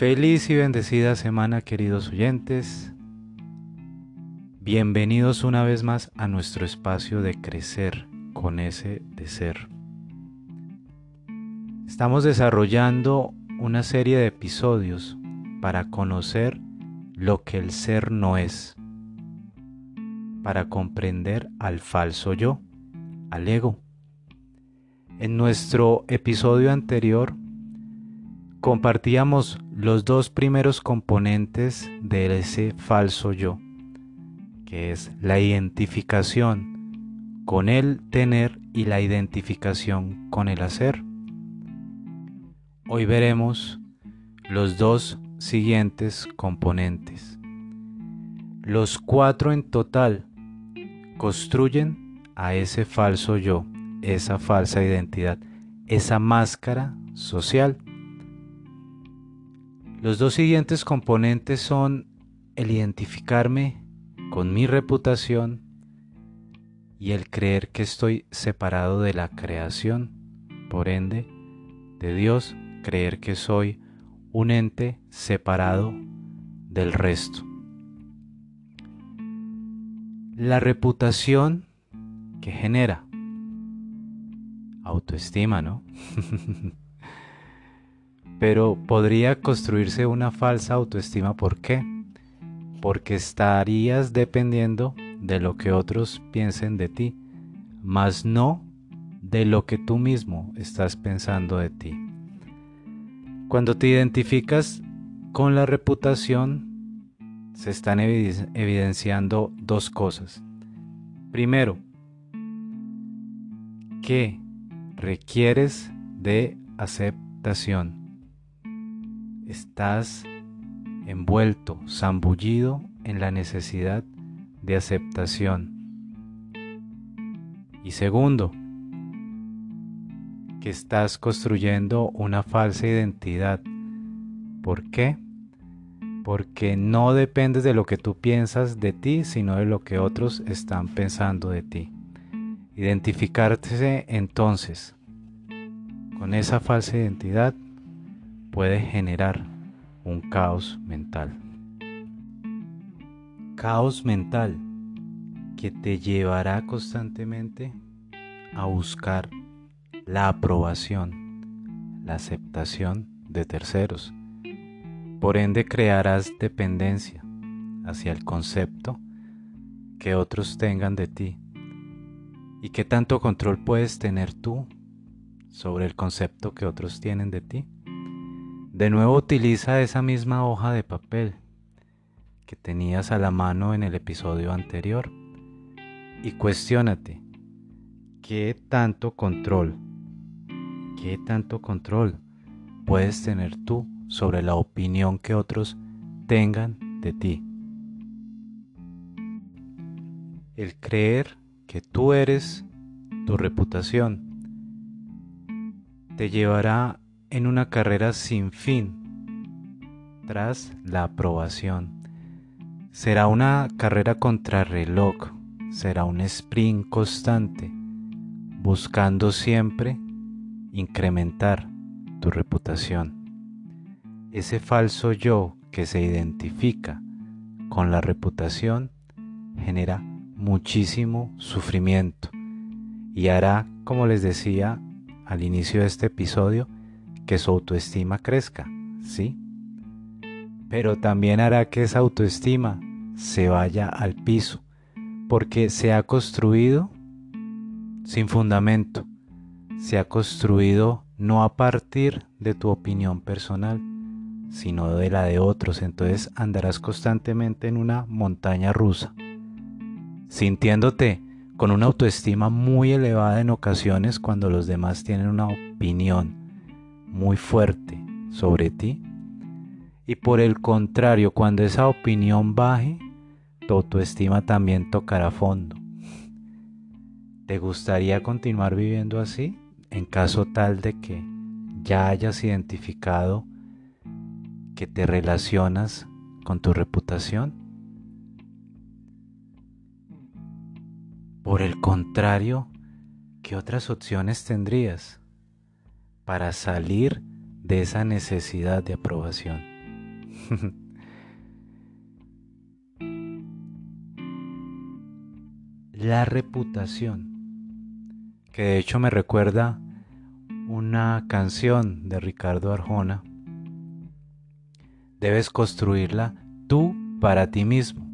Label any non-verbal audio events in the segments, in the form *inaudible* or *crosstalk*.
Feliz y bendecida semana queridos oyentes. Bienvenidos una vez más a nuestro espacio de crecer con ese de ser. Estamos desarrollando una serie de episodios para conocer lo que el ser no es, para comprender al falso yo, al ego. En nuestro episodio anterior compartíamos los dos primeros componentes de ese falso yo, que es la identificación con el tener y la identificación con el hacer. Hoy veremos los dos siguientes componentes. Los cuatro en total construyen a ese falso yo, esa falsa identidad, esa máscara social los dos siguientes componentes son el identificarme con mi reputación y el creer que estoy separado de la creación, por ende, de Dios, creer que soy un ente separado del resto. La reputación que genera autoestima, ¿no? *laughs* Pero podría construirse una falsa autoestima. ¿Por qué? Porque estarías dependiendo de lo que otros piensen de ti, más no de lo que tú mismo estás pensando de ti. Cuando te identificas con la reputación, se están evidenciando dos cosas. Primero, que requieres de aceptación estás envuelto, zambullido en la necesidad de aceptación. Y segundo, que estás construyendo una falsa identidad. ¿Por qué? Porque no dependes de lo que tú piensas de ti, sino de lo que otros están pensando de ti. Identificarse entonces con esa falsa identidad puede generar un caos mental. Caos mental que te llevará constantemente a buscar la aprobación, la aceptación de terceros. Por ende crearás dependencia hacia el concepto que otros tengan de ti. ¿Y qué tanto control puedes tener tú sobre el concepto que otros tienen de ti? De nuevo utiliza esa misma hoja de papel que tenías a la mano en el episodio anterior y cuestiónate, ¿qué tanto control, qué tanto control puedes tener tú sobre la opinión que otros tengan de ti? El creer que tú eres tu reputación te llevará en una carrera sin fin tras la aprobación. Será una carrera contra reloj, será un sprint constante, buscando siempre incrementar tu reputación. Ese falso yo que se identifica con la reputación genera muchísimo sufrimiento y hará, como les decía al inicio de este episodio, que su autoestima crezca, ¿sí? Pero también hará que esa autoestima se vaya al piso, porque se ha construido sin fundamento, se ha construido no a partir de tu opinión personal, sino de la de otros, entonces andarás constantemente en una montaña rusa, sintiéndote con una autoestima muy elevada en ocasiones cuando los demás tienen una opinión muy fuerte sobre ti. Y por el contrario, cuando esa opinión baje, tu autoestima también tocará fondo. ¿Te gustaría continuar viviendo así? En caso tal de que ya hayas identificado que te relacionas con tu reputación. Por el contrario, ¿qué otras opciones tendrías? Para salir de esa necesidad de aprobación. *laughs* la reputación, que de hecho me recuerda una canción de Ricardo Arjona. Debes construirla tú para ti mismo.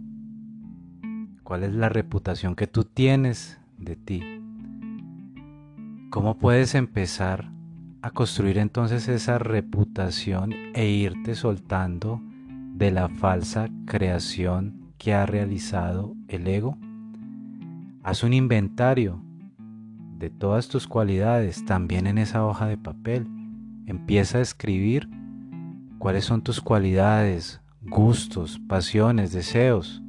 ¿Cuál es la reputación que tú tienes de ti? ¿Cómo puedes empezar a construir entonces esa reputación e irte soltando de la falsa creación que ha realizado el ego? Haz un inventario de todas tus cualidades también en esa hoja de papel. Empieza a escribir cuáles son tus cualidades, gustos, pasiones, deseos.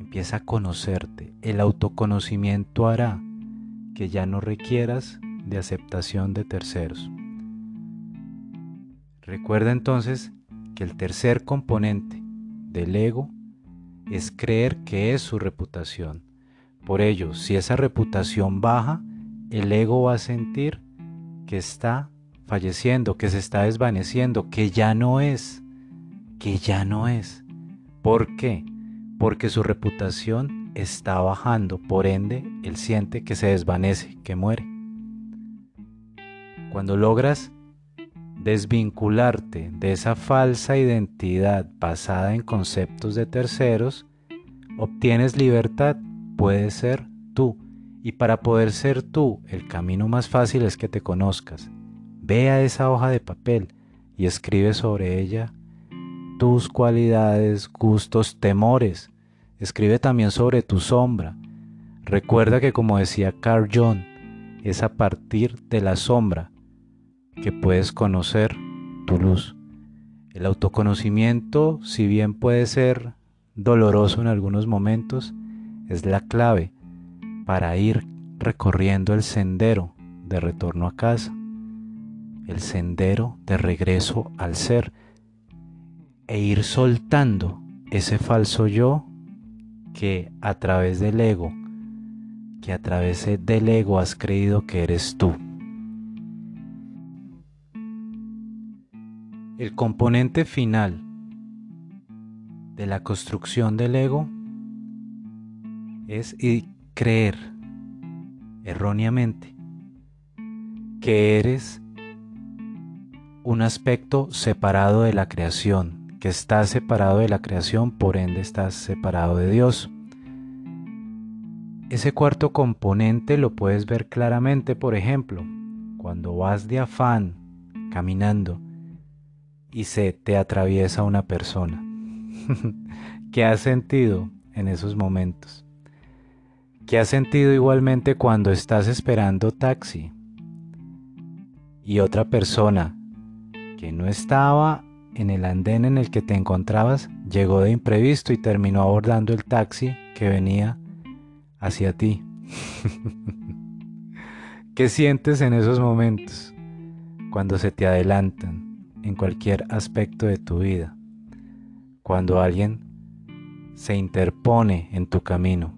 Empieza a conocerte. El autoconocimiento hará que ya no requieras de aceptación de terceros. Recuerda entonces que el tercer componente del ego es creer que es su reputación por ello, si esa reputación baja, el ego va a sentir que está falleciendo, que se está desvaneciendo, que ya no es, que ya no es. ¿Por qué? Porque su reputación está bajando, por ende, él siente que se desvanece, que muere. Cuando logras desvincularte de esa falsa identidad basada en conceptos de terceros, obtienes libertad puedes ser tú. Y para poder ser tú, el camino más fácil es que te conozcas. Ve a esa hoja de papel y escribe sobre ella tus cualidades, gustos, temores. Escribe también sobre tu sombra. Recuerda que como decía Carl Jung, es a partir de la sombra que puedes conocer tu luz. El autoconocimiento, si bien puede ser doloroso en algunos momentos, es la clave para ir recorriendo el sendero de retorno a casa, el sendero de regreso al ser e ir soltando ese falso yo que a través del ego, que a través del ego has creído que eres tú. El componente final de la construcción del ego es creer erróneamente que eres un aspecto separado de la creación, que estás separado de la creación, por ende estás separado de Dios. Ese cuarto componente lo puedes ver claramente, por ejemplo, cuando vas de afán caminando y se te atraviesa una persona. *laughs* ¿Qué has sentido en esos momentos? ¿Qué has sentido igualmente cuando estás esperando taxi y otra persona que no estaba en el andén en el que te encontrabas llegó de imprevisto y terminó abordando el taxi que venía hacia ti? *laughs* ¿Qué sientes en esos momentos cuando se te adelantan en cualquier aspecto de tu vida? Cuando alguien se interpone en tu camino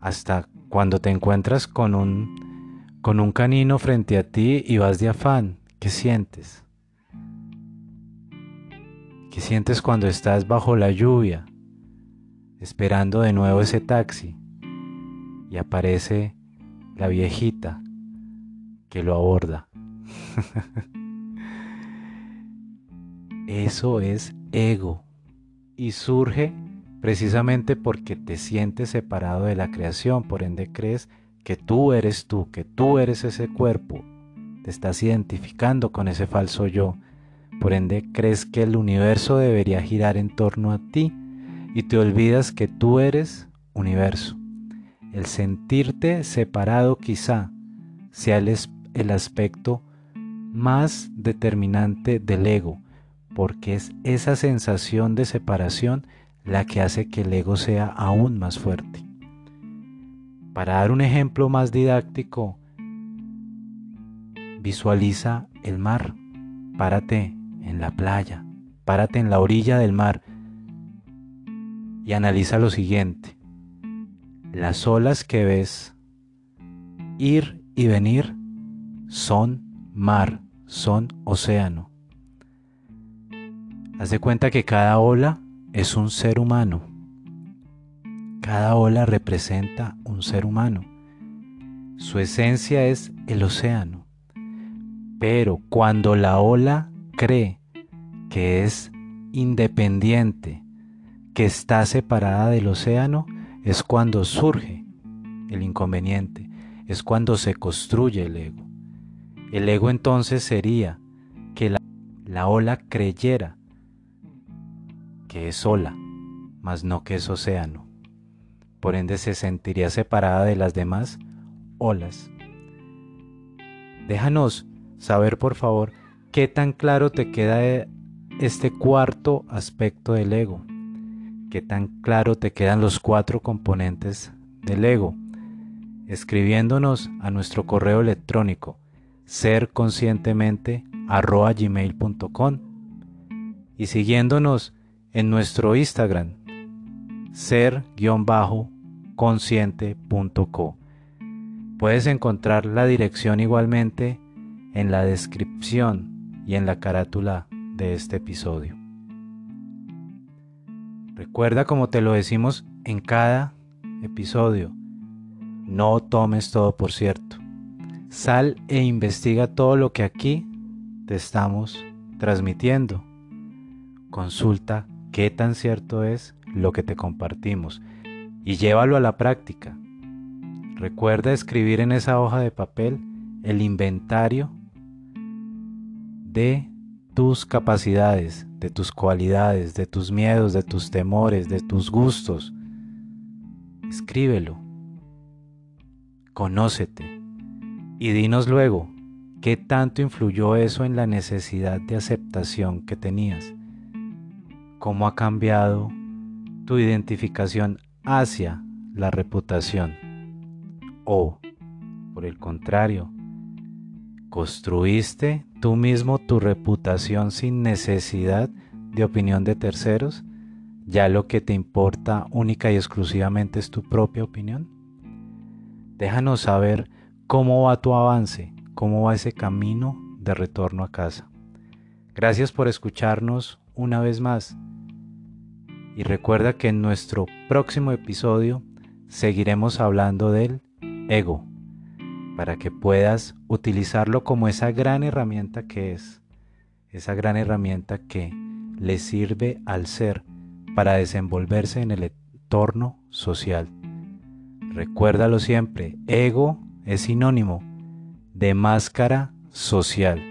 hasta cuando te encuentras con un, con un canino frente a ti y vas de afán, ¿qué sientes? ¿Qué sientes cuando estás bajo la lluvia, esperando de nuevo ese taxi y aparece la viejita que lo aborda? *laughs* Eso es ego. Y surge precisamente porque te sientes separado de la creación, por ende crees que tú eres tú, que tú eres ese cuerpo, te estás identificando con ese falso yo, por ende crees que el universo debería girar en torno a ti y te olvidas que tú eres universo. El sentirte separado quizá sea el, aspecto más determinante del ego, porque es esa sensación de separación la que hace que el ego sea aún más fuerte. Para dar un ejemplo más didáctico, visualiza el mar, párate en la playa, párate en la orilla del mar y analiza lo siguiente. Las olas que ves ir y venir son mar, son océano. Haz de cuenta que cada ola es un ser humano. Cada ola representa un ser humano. Su esencia es el océano. Pero cuando la ola cree que es independiente, que está separada del océano, es cuando surge el inconveniente, es cuando se construye el ego. El ego entonces sería que la, ola creyera es ola, mas no que es océano. Por ende se sentiría separada de las demás olas. Déjanos saber por favor qué tan claro te queda este cuarto aspecto del ego, qué tan claro te quedan los cuatro componentes del ego, escribiéndonos a nuestro correo electrónico serconscientemente@gmail.com y siguiéndonos en nuestro Instagram ser-consciente.co. Puedes encontrar la dirección igualmente en la descripción y en la carátula de este episodio. Recuerda como te lo decimos en cada episodio, no tomes todo por cierto. Sal e investiga todo lo que aquí te estamos transmitiendo. Consulta qué tan cierto es lo que te compartimos y llévalo a la práctica. Recuerda escribir en esa hoja de papel el inventario de tus capacidades, de tus cualidades, de tus miedos, de tus temores, de tus gustos. Escríbelo. Conócete. Y dinos luego, ¿qué tanto influyó eso en la necesidad de aceptación que tenías? ¿Cómo ha cambiado tu identificación hacia la reputación? O, por el contrario, ¿construiste tú mismo tu reputación sin necesidad de opinión de terceros? ¿Ya lo que te importa única y exclusivamente es tu propia opinión? Déjanos saber cómo va tu avance, cómo va ese camino de retorno a casa. Gracias por escucharnos una vez más y recuerda que en nuestro próximo episodio seguiremos hablando del ego para que puedas utilizarlo como esa gran herramienta que es, esa gran herramienta que le sirve al ser para desenvolverse en el entorno social. Recuérdalo siempre, ego es sinónimo de máscara social.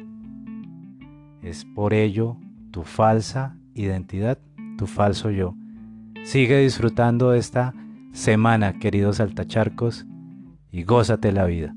Es por ello tu falsa identidad, tu falso yo. Sigue disfrutando esta semana, queridos altacharcos, y gózate la vida.